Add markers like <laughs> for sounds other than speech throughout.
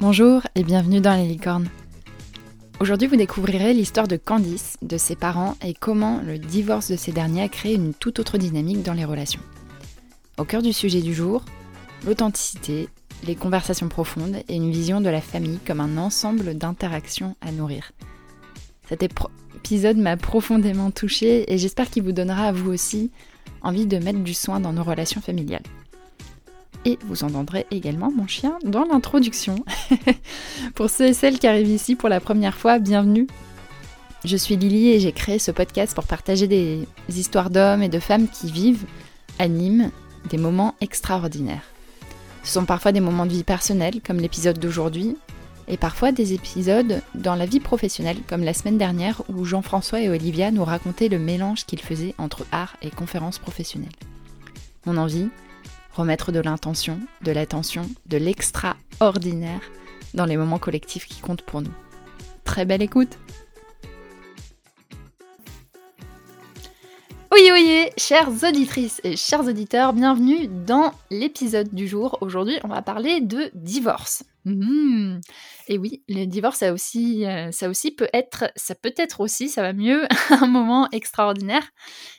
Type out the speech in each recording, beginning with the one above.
Bonjour et bienvenue dans les licornes. Aujourd'hui, vous découvrirez l'histoire de Candice, de ses parents et comment le divorce de ces derniers a créé une toute autre dynamique dans les relations. Au cœur du sujet du jour, l'authenticité, les conversations profondes et une vision de la famille comme un ensemble d'interactions à nourrir. Cet épisode m'a profondément touchée et j'espère qu'il vous donnera à vous aussi envie de mettre du soin dans nos relations familiales. Et vous entendrez également mon chien dans l'introduction. <laughs> pour ceux et celles qui arrivent ici pour la première fois, bienvenue. Je suis Lily et j'ai créé ce podcast pour partager des histoires d'hommes et de femmes qui vivent, animent des moments extraordinaires. Ce sont parfois des moments de vie personnelle, comme l'épisode d'aujourd'hui, et parfois des épisodes dans la vie professionnelle, comme la semaine dernière où Jean-François et Olivia nous racontaient le mélange qu'ils faisaient entre art et conférences professionnelles. Mon envie, remettre de l'intention, de l'attention, de l'extraordinaire dans les moments collectifs qui comptent pour nous. Très belle écoute Oui, oui, chères auditrices et chers auditeurs, bienvenue dans l'épisode du jour. Aujourd'hui, on va parler de divorce. Mmh. Et oui, le divorce, ça aussi, euh, ça aussi peut être, ça peut être aussi, ça va mieux, <laughs> un moment extraordinaire.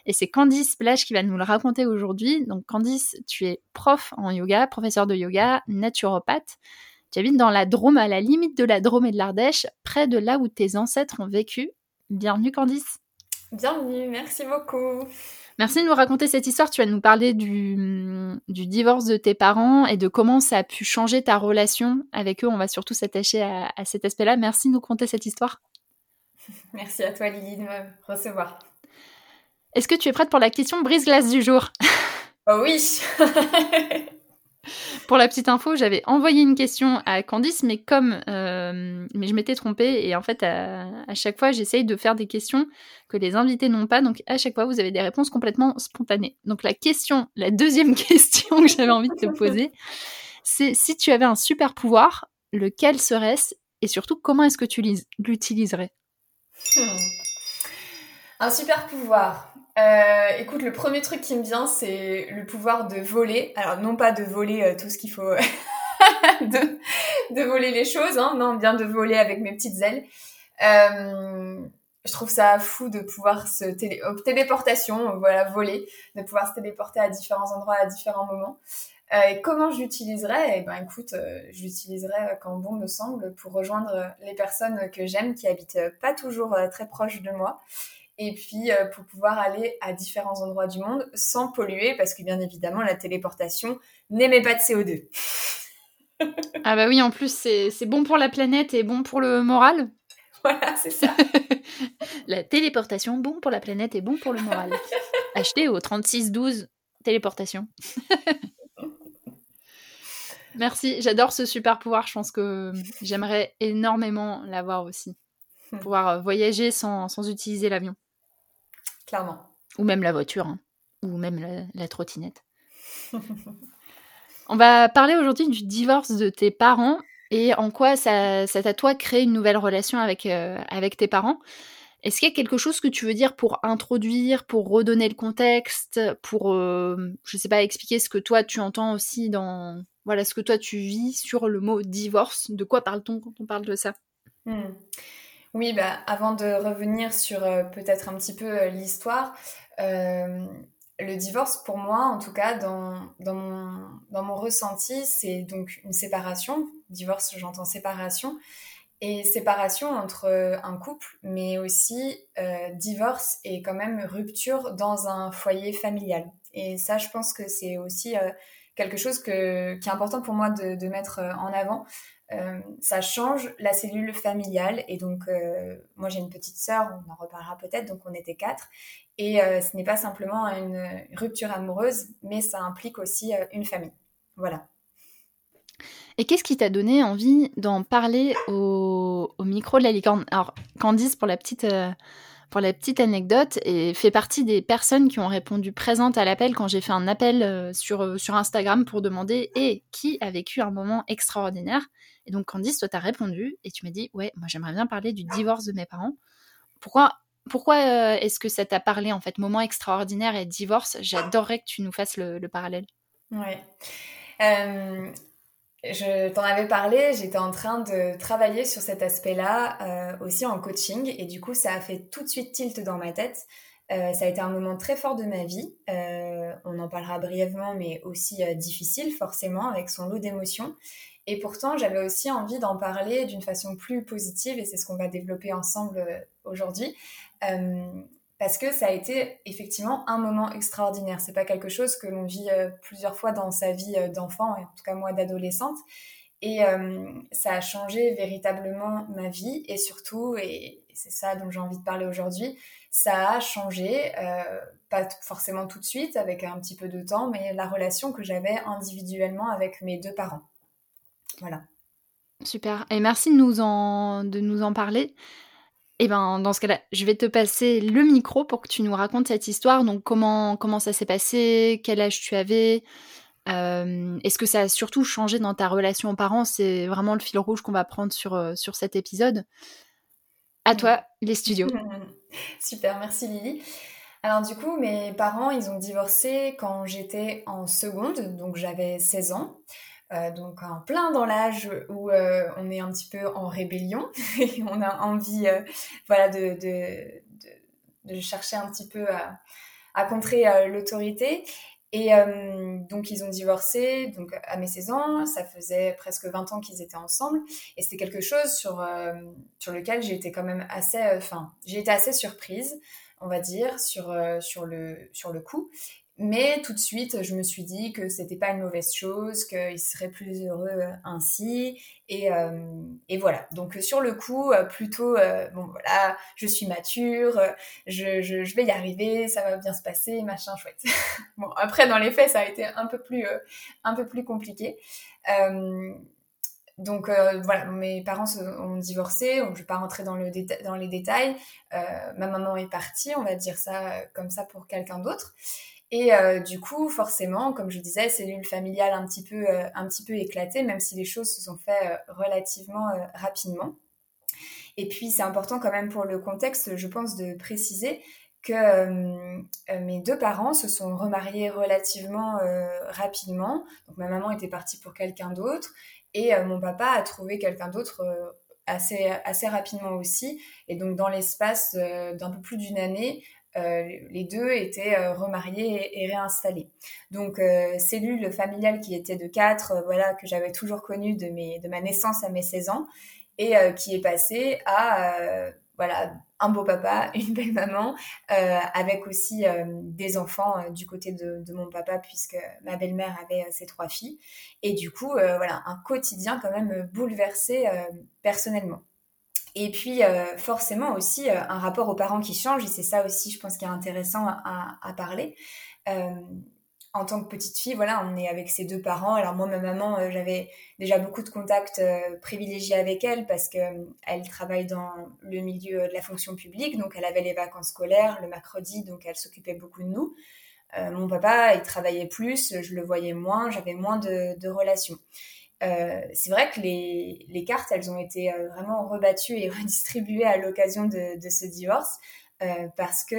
Et c'est Candice Plage qui va nous le raconter aujourd'hui. Donc Candice, tu es prof en yoga, professeur de yoga, naturopathe. Tu habites dans la Drôme, à la limite de la Drôme et de l'Ardèche, près de là où tes ancêtres ont vécu. Bienvenue Candice. Bienvenue, merci beaucoup. Merci de nous raconter cette histoire. Tu vas nous parler du, divorce de tes parents et de comment ça a pu changer ta relation avec eux. On va surtout s'attacher à, cet aspect-là. Merci de nous conter cette histoire. <laughs> Merci à toi Lily de me recevoir. Est-ce que tu es prête pour la question brise-glace du jour? Oh oui <laughs> <laughs> Pour la petite info, j'avais envoyé une question à Candice, mais comme euh, mais je m'étais trompée et en fait à, chaque fois j'essaye de faire des questions que les invités n'ont pas, donc à chaque fois vous avez des réponses complètement spontanées. Donc la question, la deuxième <laughs> question que j'avais envie de te poser, c'est si tu avais un super pouvoir, lequel serait-ce et surtout comment est-ce que tu l'utiliserais? Hmm. Un super pouvoir. Euh, écoute, le premier truc qui me vient, c'est le pouvoir de voler. Alors, non pas de voler euh, tout ce qu'il faut, <laughs> de, voler les choses, hein, non, bien de voler avec mes petites ailes. Euh, je trouve ça fou de pouvoir se télé oh, téléportation, voilà, voler, de pouvoir se téléporter à différents endroits à différents moments. et comment je l'utiliserais Eh ben, écoute, je l'utiliserais quand bon me semble pour rejoindre les personnes que j'aime qui habitent pas toujours très proches de moi et puis euh, pour pouvoir aller à différents endroits du monde sans polluer, parce que bien évidemment, la téléportation n'émet pas de CO2. <laughs> ah bah oui, en plus, c'est bon pour la planète et bon pour le moral. <laughs> Voilà, c'est ça. <laughs> la téléportation, bon pour la planète et bon pour le moral. Achetez au 3612 téléportation. Merci, j'adore ce super pouvoir. Je pense que j'aimerais énormément l'avoir aussi. Hmm. Pouvoir voyager sans, sans utiliser l'avion. Clairement. Ou même la voiture, hein. ou même la, trottinette. <laughs> On va parler aujourd'hui du divorce de tes parents et en quoi ça, t'a toi créé une nouvelle relation avec, euh, avec tes parents. Est-ce qu'il y a quelque chose que tu veux dire pour introduire, pour redonner le contexte, pour, euh, je sais pas, expliquer ce que toi tu entends aussi dans, voilà, ce que toi tu vis sur le mot divorce? De quoi parle-t-on quand on parle de ça? Hmm. Oui, bah, avant de revenir sur euh, peut-être un petit peu euh, l'histoire, euh, le divorce, pour moi, en tout cas, dans, dans, mon, dans mon ressenti, c'est donc une séparation. Divorce, j'entends séparation. Et séparation entre un couple, mais aussi divorce et quand même rupture dans un foyer familial. Et ça, je pense que c'est aussi quelque chose que, qui est important pour moi de, de mettre en avant. Euh, ça change la cellule familiale. Et donc, euh, moi, j'ai une petite sœur, on en reparlera peut-être, donc on était quatre. Et euh, ce n'est pas simplement une rupture amoureuse, mais ça implique aussi une famille. Voilà. Et qu'est-ce qui t'a donné envie d'en parler au, micro de la licorne? Alors, Candice, pour la petite pour la petite anecdote, et fait partie des personnes qui ont répondu présente à l'appel quand j'ai fait un appel sur, sur Instagram pour demander et qui a vécu un moment extraordinaire? Et donc, Candice, toi, t'as répondu et tu m'as dit, ouais, moi, j'aimerais bien parler du divorce de mes parents. Pourquoi, pourquoi euh, est-ce que ça t'a parlé, en fait, moment extraordinaire et divorce? J'adorerais que tu nous fasses le, parallèle. Ouais. Euh, je t'en avais parlé, j'étais en train de travailler sur cet aspect-là aussi en coaching et du coup ça a fait tout de suite tilt dans ma tête. ça a été un moment très fort de ma vie. on en parlera brièvement, mais aussi difficile forcément avec son lot d'émotions. Et pourtant, j'avais aussi envie d'en parler d'une façon plus positive, et c'est ce qu'on va développer ensemble euh, aujourd'hui, euh, parce que ça a été effectivement un moment extraordinaire. C'est pas quelque chose que l'on vit euh, plusieurs fois dans sa vie d'enfant, et en tout cas moi d'adolescente. Et ça a changé véritablement ma vie, et surtout, et c'est ça dont j'ai envie de parler aujourd'hui, ça a changé, pas forcément tout de suite, avec un petit peu de temps, mais la relation que j'avais individuellement avec mes deux parents. Voilà. Super. Et merci de nous en, de nous en parler. Et eh ben, dans ce cas-là, je vais te passer le micro pour que tu nous racontes cette histoire. Donc, comment, comment ça s'est passé? Quel âge tu avais? Euh, Est-ce que ça a surtout changé dans ta relation aux parents? C'est vraiment le fil rouge qu'on va prendre sur, euh, sur cet épisode. À toi, les studios. <laughs> Super, merci Lily. Alors du coup, mes parents, ils ont divorcé quand j'étais en seconde, donc j'avais 16 ans. Euh, donc en plein dans l'âge où euh, on est un petit peu en rébellion <laughs> et on a envie euh, voilà de, de, de, chercher un petit peu à, à contrer l'autorité. Et donc ils ont divorcé donc à mes 16 ans. Ça faisait presque 20 ans qu'ils étaient ensemble. Et c'était quelque chose sur sur lequel j'ai été quand même assez enfin j'ai été assez surprise on va dire sur sur le sur le coup mais tout de suite, je me suis dit que c'était pas une mauvaise chose, qu'il serait plus heureux euh, ainsi. Et, euh, et, voilà. Donc sur le coup, euh, plutôt, bon voilà, je suis mature, je, je, vais y arriver, ça va bien se passer, machin chouette. <laughs> bon après dans les faits, ça a été un peu plus, un peu plus compliqué. donc voilà, mes parents ont divorcé, donc je vais pas rentrer dans, le dans les détails. ma maman est partie, on va dire ça comme ça pour quelqu'un d'autre. Et euh, du coup, forcément, comme je disais, cellule familiale un petit peu, euh, éclatée, même si les choses se sont faites euh, relativement rapidement. Et puis, c'est important quand même pour le contexte, je pense, de préciser que mes deux parents se sont remariés relativement rapidement. Donc, ma maman était partie pour quelqu'un d'autre et mon papa a trouvé quelqu'un d'autre assez rapidement aussi. Et donc, dans l'espace d'un peu plus d'une année, euh, les deux étaient euh, remariés et, réinstallés. Donc euh, cellule familiale qui était de quatre, voilà que j'avais toujours connue de mes de ma naissance à mes 16 ans et qui est passée à voilà un beau papa, <laughs> une belle maman, avec aussi des enfants du côté de, de, mon papa puisque ma belle-mère avait ses trois filles et du coup voilà un quotidien quand même bouleversé personnellement. Et puis, euh, forcément aussi, euh, un rapport aux parents qui change, et c'est ça aussi, je pense, qui est intéressant à, parler. Euh, en tant que petite fille, voilà, on est avec ses deux parents. Alors moi, ma maman, j'avais déjà beaucoup de contacts privilégiés avec elle parce que elle travaille dans le milieu de la fonction publique, donc elle avait les vacances scolaires le mercredi, donc elle s'occupait beaucoup de nous. mon papa, il travaillait plus, je le voyais moins, j'avais moins de relations. Euh, c'est vrai que les, les, cartes, elles ont été euh, vraiment rebattues et <laughs> redistribuées à l'occasion de, de, ce divorce euh, parce que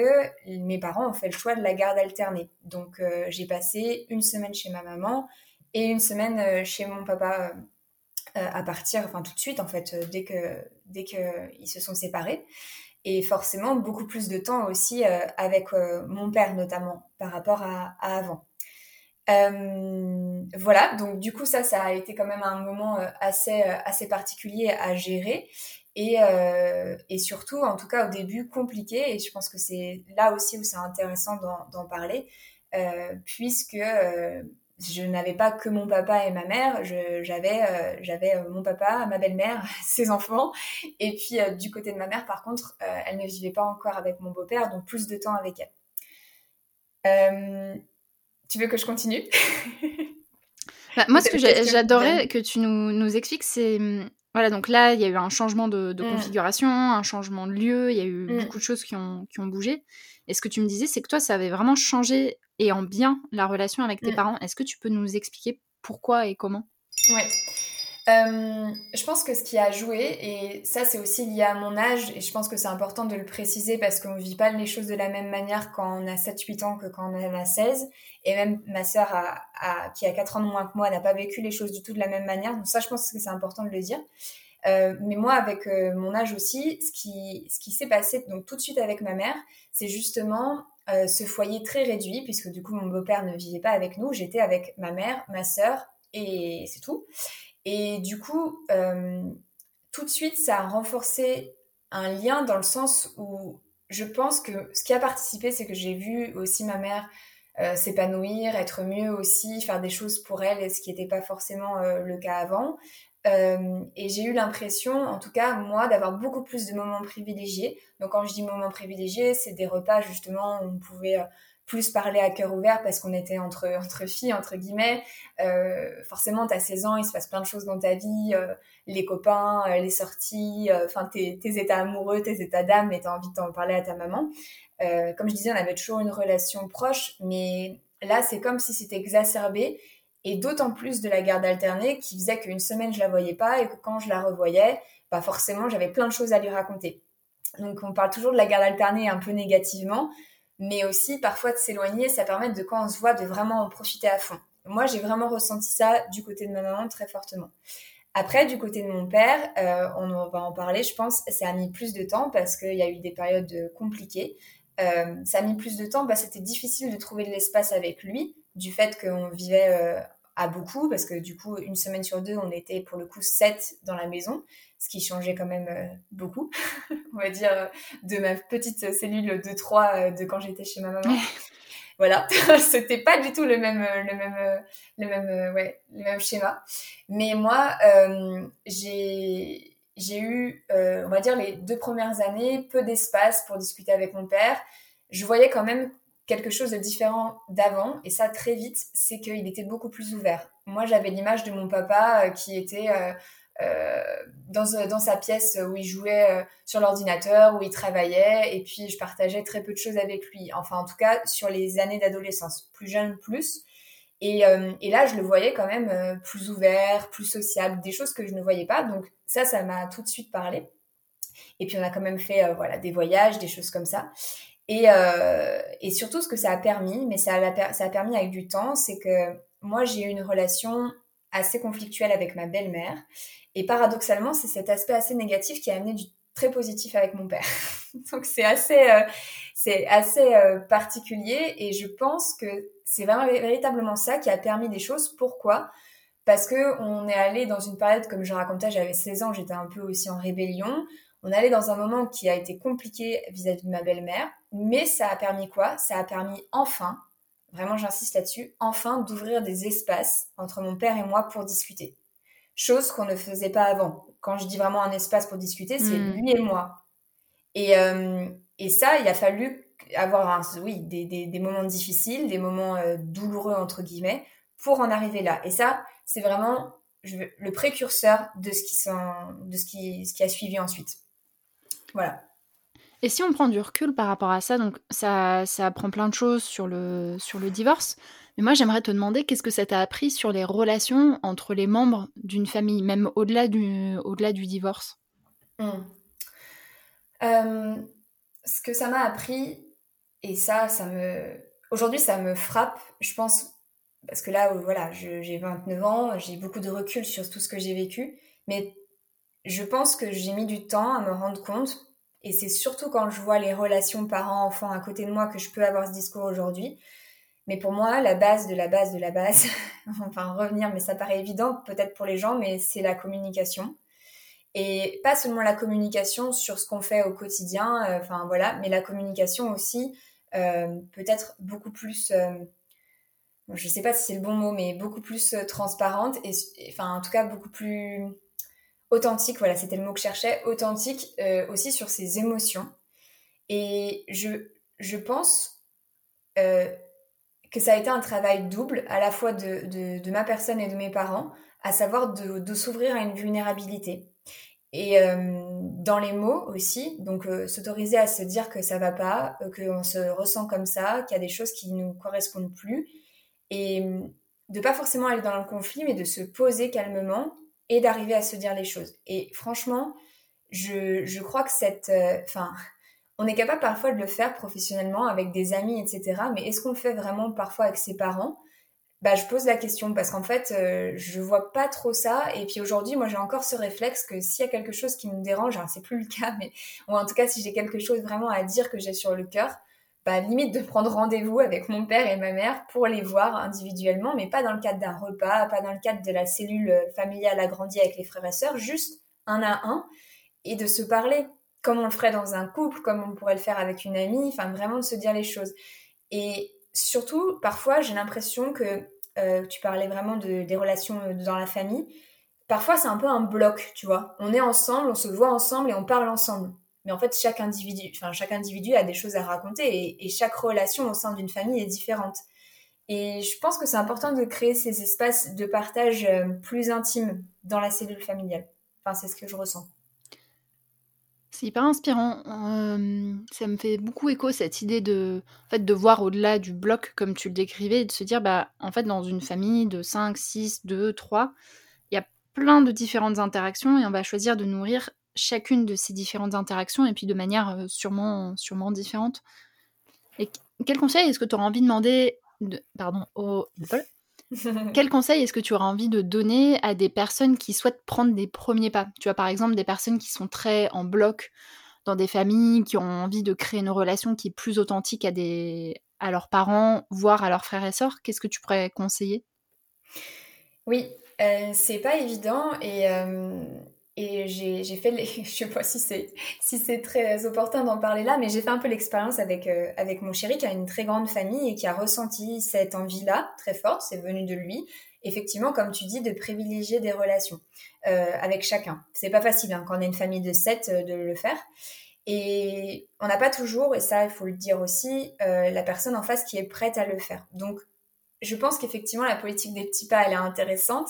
mes parents ont fait le choix de la garde alternée. Donc euh, j'ai passé une semaine chez ma maman et une semaine chez mon papa à partir, enfin tout de suite en fait, dès que dès qu'ils se sont séparés. Et forcément beaucoup plus de temps aussi avec mon père notamment par rapport à, à avant. Euh, voilà, donc du coup ça, ça a été quand même un moment euh, assez, euh, assez particulier à gérer et, et surtout, en tout cas au début, compliqué. Et je pense que c'est là aussi où c'est intéressant d'en parler, puisque je n'avais pas que mon papa et ma mère, j'avais j'avais mon papa, ma belle-mère, <laughs> ses enfants, et puis du côté de ma mère, par contre, elle ne vivait pas encore avec mon beau-père, donc plus de temps avec elle. Tu veux que je continue? <laughs> Bah, Moi, ce que j'adorais que tu nous, nous expliques, c'est. Hum, voilà, donc là, il y a eu un changement de, mm. configuration, un changement de lieu, il y a eu mm. beaucoup de choses qui ont, qui ont bougé. Et ce que tu me disais, c'est que toi, ça avait vraiment changé et en bien la relation avec tes mm. parents. Est-ce que tu peux nous expliquer pourquoi et comment? Oui. Euh, je pense que ce qui a joué, et ça c'est aussi lié à mon âge, et je pense que c'est important de le préciser parce qu'on ne vit pas les choses de la même manière quand on a 7-8 ans que quand on en a 16. Et même ma sœur, qui a 4 ans de moins que moi, n'a pas vécu les choses du tout de la même manière. Donc ça, je pense que c'est important de le dire. Euh, mais moi, avec euh, mon âge aussi, ce qui, ce qui s'est passé donc tout de suite avec ma mère, c'est justement ce foyer très réduit, puisque du coup mon beau-père ne vivait pas avec nous. J'étais avec ma mère, ma sœur, et c'est tout. Et du coup, euh, tout de suite, ça a renforcé un lien dans le sens où je pense que ce qui a participé, c'est que j'ai vu aussi ma mère euh, s'épanouir, être mieux aussi, faire des choses pour elle, ce qui n'était pas forcément euh, le cas avant. Et j'ai eu l'impression, en tout cas moi, d'avoir beaucoup plus de moments privilégiés. Donc quand je dis moments privilégiés, c'est des repas justement où on pouvait plus parler à cœur ouvert parce qu'on était entre, <laughs> entre filles, entre guillemets. Euh, forcément, tu as 16 ans, il se passe plein de choses dans ta vie, euh, les copains, euh, les sorties, enfin tes, tes, états amoureux, tes états d'âme, et tu as envie de t'en parler à ta maman. comme je disais, on avait toujours une relation proche, mais là, c'est comme si c'était exacerbé, et d'autant plus de la garde alternée qui faisait qu'une semaine, je la voyais pas, et que quand je la revoyais, bah forcément, j'avais plein de choses à lui raconter. Donc, on parle toujours de la garde alternée un peu négativement, mais aussi parfois de s'éloigner, ça permet de quand on se voit de vraiment en profiter à fond. Moi, j'ai vraiment ressenti ça du côté de ma maman très fortement. Après, du côté de mon père, euh, on va en parler, je pense, ça a mis plus de temps parce qu'il y a eu des périodes compliquées. Euh, ça a mis plus de temps, bah, c'était difficile de trouver de l'espace avec lui, du fait qu'on vivait euh, à beaucoup, parce que du coup, une semaine sur deux, on était pour le coup sept dans la maison ce qui changeait quand même euh, beaucoup, <laughs> on va dire, euh, de ma petite cellule de 3 euh, de quand j'étais chez ma maman. voilà, <laughs> c'était pas du tout le même, le même, le même, ouais, le même schéma. Mais moi, j'ai, j'ai eu, on va dire, les deux premières années, peu d'espace pour discuter avec mon père. Je voyais quand même quelque chose de différent d'avant, et ça très vite, c'est qu'il était beaucoup plus ouvert. Moi, j'avais l'image de mon papa qui était euh, dans, dans, sa pièce où il jouait euh, sur l'ordinateur, où il travaillait, et puis je partageais très peu de choses avec lui. Enfin, en tout cas, sur les années d'adolescence, plus jeune, plus. Et, euh, et, là, je le voyais quand même plus ouvert, plus sociable, des choses que je ne voyais pas. Donc ça, ça m'a tout de suite parlé. Et puis on a quand même fait voilà des voyages, des choses comme ça. Et, et surtout, ce que ça a permis, mais ça a, ça a permis avec du temps, c'est que moi, j'ai eu une relation assez conflictuelle avec ma belle-mère. Et paradoxalement, c'est cet aspect assez négatif qui a amené du très positif avec mon père. <laughs> Donc c'est assez, euh, c'est assez euh, particulier et je pense que c'est vraiment véritablement ça qui a permis des choses. Pourquoi? Parce que on est allé dans une période, comme je racontais, j'avais 16 ans, j'étais un peu aussi en rébellion. On allait dans un moment qui a été compliqué vis-à-vis de ma belle-mère, mais ça a permis quoi? Ça a permis enfin, vraiment j'insiste là-dessus, enfin d'ouvrir des espaces entre mon père et moi pour discuter chose qu'on ne faisait pas avant. Quand je dis vraiment un espace pour discuter, c'est hmm. lui et moi. Et, euh, et ça, il a fallu avoir un, oui, des, des, des moments difficiles, des moments euh, douloureux, entre guillemets, pour en arriver là. Et ça, c'est vraiment je, le précurseur de ce qui, de ce qui, ce qui a suivi ensuite. Voilà. Et si on prend du recul par rapport à ça, donc ça, ça apprend plein de choses sur le, sur le divorce. Mais moi, j'aimerais te demander qu'est-ce que ça t'a appris sur les relations entre les membres d'une famille, même au-delà du, au-delà du divorce? Hmm. euh, Ce que ça m'a appris, et ça, ça me. Aujourd'hui, ça me frappe, je pense, parce que là, voilà, j'ai 29 ans, j'ai beaucoup de recul sur tout ce que j'ai vécu, mais je pense que j'ai mis du temps à me rendre compte, et c'est surtout quand je vois les relations parents-enfants à côté de moi que je peux avoir ce discours aujourd'hui. Mais pour moi, la base de la base de la base, <laughs> enfin revenir, mais ça paraît évident peut-être pour les gens, mais c'est la communication. Et pas seulement la communication sur ce qu'on fait au quotidien, euh, enfin voilà, mais la communication aussi euh, peut-être beaucoup plus, euh, je sais pas si c'est le bon mot, mais beaucoup plus transparente et, enfin en tout cas beaucoup plus authentique. Voilà, c'était le mot que je cherchais, authentique aussi sur ses émotions. Et je je pense que ça a été un travail double, à la fois de, de, ma personne et de mes parents, à savoir de s'ouvrir à une vulnérabilité. Et euh, dans les mots aussi, donc euh, s'autoriser à se dire que ça va pas, euh, qu'on se ressent comme ça, qu'il y a des choses qui nous correspondent plus, et de pas forcément aller dans le conflit, mais de se poser calmement et d'arriver à se dire les choses. Et franchement, je, je crois que cette... Enfin, <laughs> on est capable parfois de le faire professionnellement avec des amis, etc. Mais est-ce qu'on le fait vraiment parfois avec ses parents? Bah, je pose la question parce qu'en fait, euh, je vois pas trop ça. Et puis aujourd'hui, moi, j'ai encore ce réflexe que s'il y a quelque chose qui me dérange, alors c'est plus le cas, mais ou en tout cas, si j'ai quelque chose vraiment à dire que j'ai sur le cœur, bah, limite de prendre rendez-vous avec mon père et ma mère pour les voir individuellement, mais pas dans le cadre d'un repas, pas dans le cadre de la cellule familiale agrandie avec les frères et sœurs, juste un à un, et de se parler comme on le ferait dans un couple, comme on pourrait le faire avec une amie, enfin vraiment de se dire les choses. Et surtout, parfois, j'ai l'impression que euh, tu parlais vraiment de, des relations euh, dans la famille. Parfois, c'est un peu un bloc, tu vois. On est ensemble, on se voit ensemble et on parle ensemble. Mais en fait, chaque individu, enfin, chaque individu a des choses à raconter et, chaque relation au sein d'une famille est différente. Et je pense que c'est important de créer ces espaces de partage euh, plus intimes dans la cellule familiale. Enfin, c'est ce que je ressens. C'est hyper inspirant. Euh, ça me fait beaucoup écho cette idée de, fait, de voir au-delà du bloc comme tu le décrivais et de se dire, bah, en fait, dans une famille de 5, 6, 2, 3, il y a plein de différentes interactions et on va choisir de nourrir chacune de ces différentes interactions et puis de manière euh, sûrement, sûrement différente. Et quel conseil est-ce que tu auras envie de demander de, pardon, au, <laughs> quel conseil est-ce que tu auras envie de donner à des personnes qui souhaitent prendre des premiers pas? Tu vois, par exemple, des personnes qui sont très en bloc dans des familles, qui ont envie de créer une relation qui est plus authentique à, des... à leurs parents, voire à leurs frères et sœurs. Qu'est-ce que tu pourrais conseiller? Oui, euh, c'est pas évident et euh, et j'ai fait, les, <laughs> je sais pas si c'est si c'est très opportun d'en parler là, mais j'ai fait un peu l'expérience avec euh, avec mon chéri qui a une très grande famille et qui a ressenti cette envie-là très forte, c'est venu de lui. Effectivement, comme tu dis, de privilégier des relations euh, avec chacun. C'est pas facile hein, quand on est une famille de sept euh, de le faire. Et on n'a pas toujours, et ça il faut le dire aussi, la personne en face qui est prête à le faire. Donc je pense qu'effectivement la politique des petits pas elle est intéressante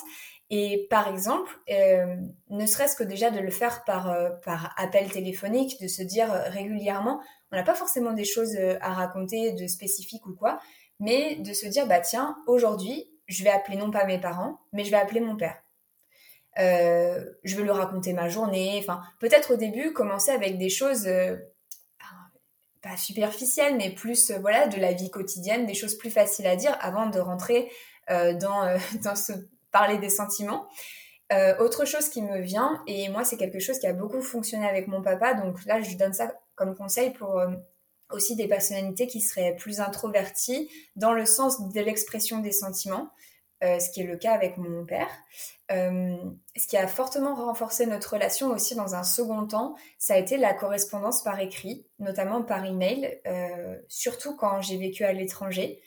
et par exemple, euh, ne serait-ce que déjà de le faire par, euh, par appel téléphonique, de se dire euh, régulièrement, on n'a pas forcément des choses à raconter de spécifiques ou quoi, mais de se dire, bah tiens, aujourd'hui, je vais appeler non pas mes parents, mais je vais appeler mon père. je vais lui raconter ma journée. Enfin, peut-être au début, commencer avec des choses pas superficielles, mais plus voilà de la vie quotidienne, des choses plus faciles à dire avant de rentrer dans, <laughs> dans ce parler des sentiments. Euh, autre chose qui me vient, et moi c'est quelque chose qui a beaucoup fonctionné avec mon papa, donc là je donne ça comme conseil pour euh, aussi des personnalités qui seraient plus introverties dans le sens de l'expression des sentiments, euh, ce qui est le cas avec mon père. ce qui a fortement renforcé notre relation aussi dans un second temps, ça a été la correspondance par écrit, notamment par email, surtout quand j'ai vécu à l'étranger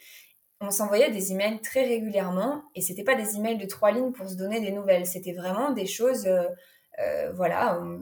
on s'envoyait des emails très régulièrement et c'était pas des emails de trois lignes pour se donner des nouvelles, c'était vraiment des choses, euh, euh, voilà, on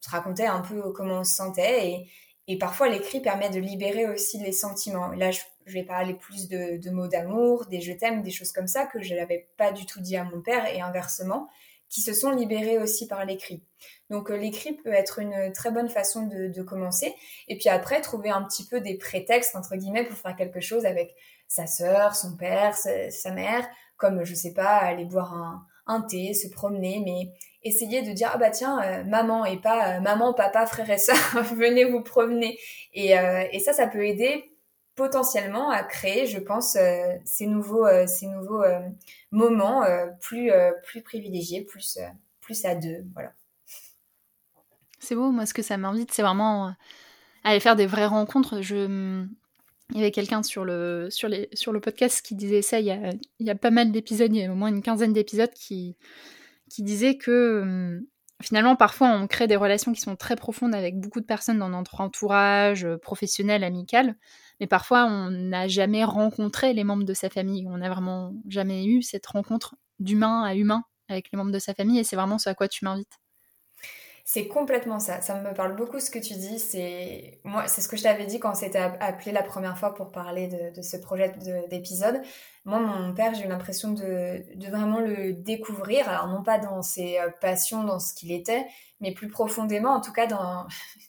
se racontait un peu comment on se sentait et, parfois l'écrit permet de libérer aussi les sentiments. Là, je, vais parler plus de, mots d'amour, des je t'aime, des choses comme ça que je n'avais pas du tout dit à mon père et inversement, qui se sont libérés aussi par l'écrit. Donc euh, l'écrit peut être une très bonne façon de, de commencer et puis après trouver un petit peu des prétextes entre guillemets pour faire quelque chose avec sa sœur, son père, sa, mère, comme je sais pas, aller boire un, thé, se promener, mais essayer de dire ah bah tiens euh, maman et pas euh, maman, papa, frère et sœur, <laughs> venez vous promener. Et, euh, et, ça, ça peut aider potentiellement à créer, je pense, ces nouveaux, ces nouveaux moments plus, privilégiés, plus, à deux, voilà. C'est beau, moi ce que ça m'invite, c'est vraiment aller faire des vraies rencontres. Je, il y avait quelqu'un sur le, podcast qui disait ça il y a, pas mal d'épisodes, il y a au moins une quinzaine d'épisodes qui, qui disait que hum, finalement parfois on crée des relations qui sont très profondes avec beaucoup de personnes dans notre entourage euh, professionnel, amical, mais parfois on n'a jamais rencontré les membres de sa famille, on n'a vraiment jamais eu cette rencontre d'humain à humain avec les membres de sa famille. Et c'est vraiment ce à quoi tu m'invites. C'est complètement ça. Ça me parle beaucoup ce que tu dis. C'est moi, c'est ce que je t'avais dit quand on s'était appelé la première fois pour parler de, ce projet d'épisode. Moi, mon père, j'ai eu l'impression de, vraiment le découvrir. Alors non pas dans ses euh, passions, dans ce qu'il était, mais plus profondément, en tout cas dans.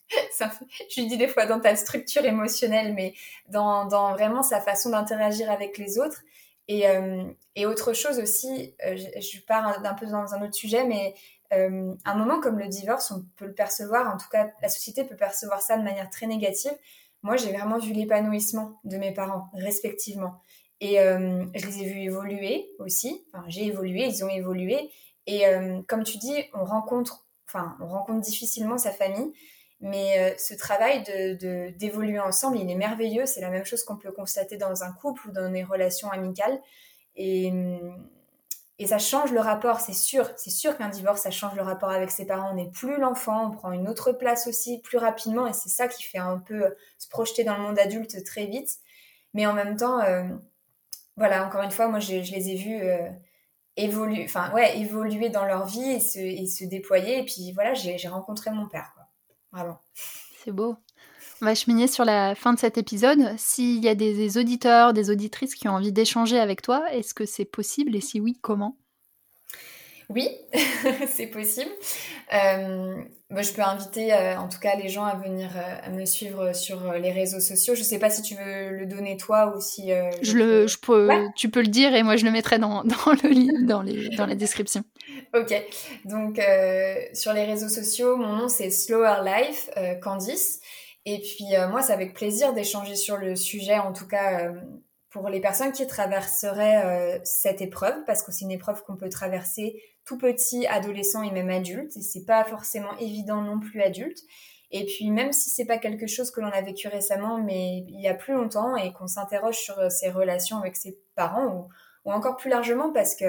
<laughs> je lui dis des fois dans ta structure émotionnelle, mais dans, dans vraiment sa façon d'interagir avec les autres. Et, euh, et autre chose aussi, euh, je, je, pars d'un peu dans un autre sujet, mais euh, un moment comme le divorce, on peut le percevoir, en tout cas la société peut percevoir ça de manière très négative. Moi, j'ai vraiment vu l'épanouissement de mes parents, respectivement. Et euh, je les ai vus évoluer aussi. J'ai évolué, ils ont évolué. Et euh, comme tu dis, on rencontre, enfin, on rencontre difficilement sa famille. Mais ce travail de d'évoluer ensemble, il est merveilleux. C'est la même chose qu'on peut constater dans un couple ou dans des relations amicales. Et, et ça change le rapport, c'est sûr. C'est sûr qu'un divorce, ça change le rapport avec ses parents. On n'est plus l'enfant, on prend une autre place aussi plus rapidement. Et c'est ça qui fait un peu se projeter dans le monde adulte très vite. Mais en même temps, euh, voilà, encore une fois, moi, je, les ai vus euh, évoluer, enfin, ouais, évoluer dans leur vie et se, et déployer. Et puis voilà, j'ai rencontré mon père, quoi. Vraiment. C'est beau. On va cheminer sur la fin de cet épisode. S'il y a des, des, auditeurs, des auditrices qui ont envie d'échanger avec toi, est-ce que c'est possible et si oui, comment? Oui, <laughs> c'est possible. Euh, je peux inviter euh, en tout cas les gens à venir euh, à me suivre sur les réseaux sociaux. Je ne sais pas si tu veux le donner toi ou si. je le, je peux, tu peux le dire et moi je le mettrai dans, <laughs> dans le dans, les, dans la description. ok. Donc sur les réseaux sociaux, mon nom c'est Slower Life Candice. Et puis moi, c'est avec plaisir d'échanger sur le sujet, en tout cas pour les personnes qui traverseraient cette épreuve, parce que c'est une épreuve qu'on peut traverser tout petit, adolescent et même adulte. Et c'est pas forcément évident non plus adulte. Et puis même si c'est pas quelque chose que l'on a vécu récemment, mais il y a plus longtemps et qu'on s'interroge sur euh, ses relations avec ses parents ou, encore plus largement parce que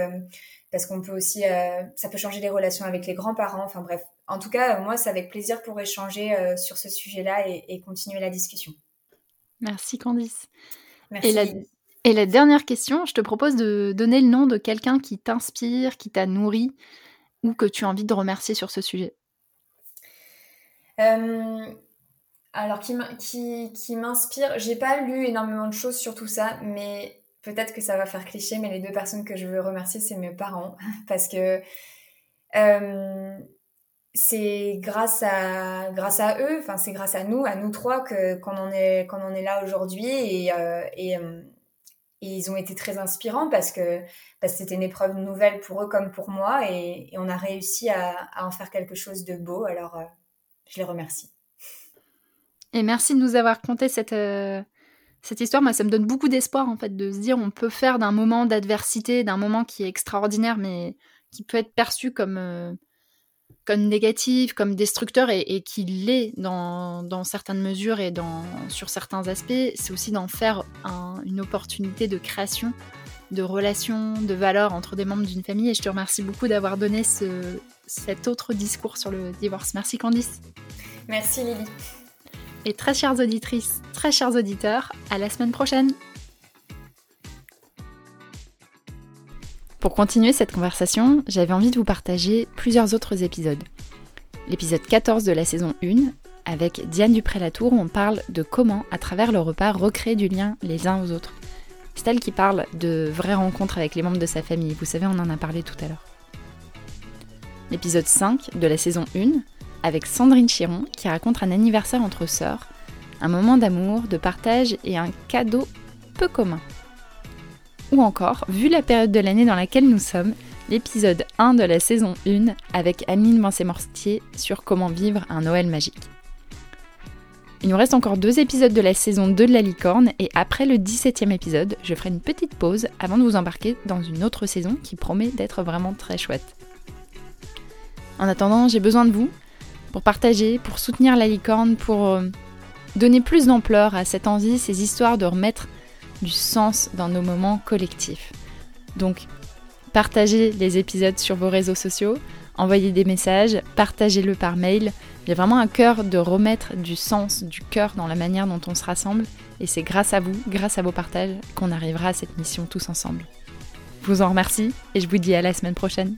parce qu'on peut aussi euh, ça peut changer les relations avec les grands-parents. Enfin bref, en tout cas moi c'est avec plaisir pour échanger euh, sur ce sujet-là et, et, continuer la discussion. Merci Candice. Merci. Et la dernière question, je te propose de donner le nom de quelqu'un qui t'inspire, qui t'a nourri ou que tu as envie de remercier sur ce sujet. Euh, alors, qui, qui, m'inspire, j'ai pas lu énormément de choses sur tout ça, mais peut-être que ça va faire cliché, mais les deux personnes que je veux remercier, c'est mes parents, <laughs> parce que euh, c'est grâce à grâce à eux, enfin c'est grâce à nous, à nous trois que qu'on en est en est là aujourd'hui et, euh, et ils ont été très inspirants parce que, parce que c'était une épreuve nouvelle pour eux comme pour moi et, on a réussi à, en faire quelque chose de beau. Alors, euh, je les remercie. Et merci de nous avoir conté cette, euh, cette histoire. Moi, ça me donne beaucoup d'espoir en fait de se dire on peut faire d'un moment d'adversité, d'un moment qui est extraordinaire mais qui peut être perçu comme euh, comme négatif, comme destructeur, et, qui l'est dans, dans, certaines mesures et dans, sur certains aspects, c'est aussi d'en faire un, une opportunité de création, de relations, de valeurs entre des membres d'une famille. Et je te remercie beaucoup d'avoir donné ce, cet autre discours sur le divorce. Merci Candice. Merci Lily. Et très chères auditrices, très chers auditeurs, à la semaine prochaine. Pour continuer cette conversation, j'avais envie de vous partager plusieurs autres épisodes. L'épisode 14 de la saison 1, avec Diane Dupré-Latour, on parle de comment, à travers le repas, recréer du lien les uns aux autres. C'est elle qui parle de vraies rencontres avec les membres de sa famille. Vous savez, on en a parlé tout à l'heure. L'épisode 5 de la saison 1, avec Sandrine Chiron, qui raconte un anniversaire entre sœurs, un moment d'amour, de partage et un cadeau peu commun. Ou encore, vu la période de l'année dans laquelle nous sommes, l'épisode 1 de la saison 1 avec Amine Mancé-Mortier sur comment vivre un Noël magique. Il nous reste encore deux épisodes de la saison 2 de la licorne et après le 17e épisode, je ferai une petite pause avant de vous embarquer dans une autre saison qui promet d'être vraiment très chouette. En attendant, j'ai besoin de vous pour partager, pour soutenir la licorne, pour euh, donner plus d'ampleur à cette envie, ces histoires de remettre du sens dans nos moments collectifs. Donc, partagez les épisodes sur vos réseaux sociaux, envoyez des messages, partagez-le par mail. J'ai vraiment un cœur de remettre du sens, du cœur dans la manière dont on se rassemble, et c'est grâce à vous, grâce à vos partages, qu'on arrivera à cette mission tous ensemble. Je vous en remercie et je vous dis à la semaine prochaine.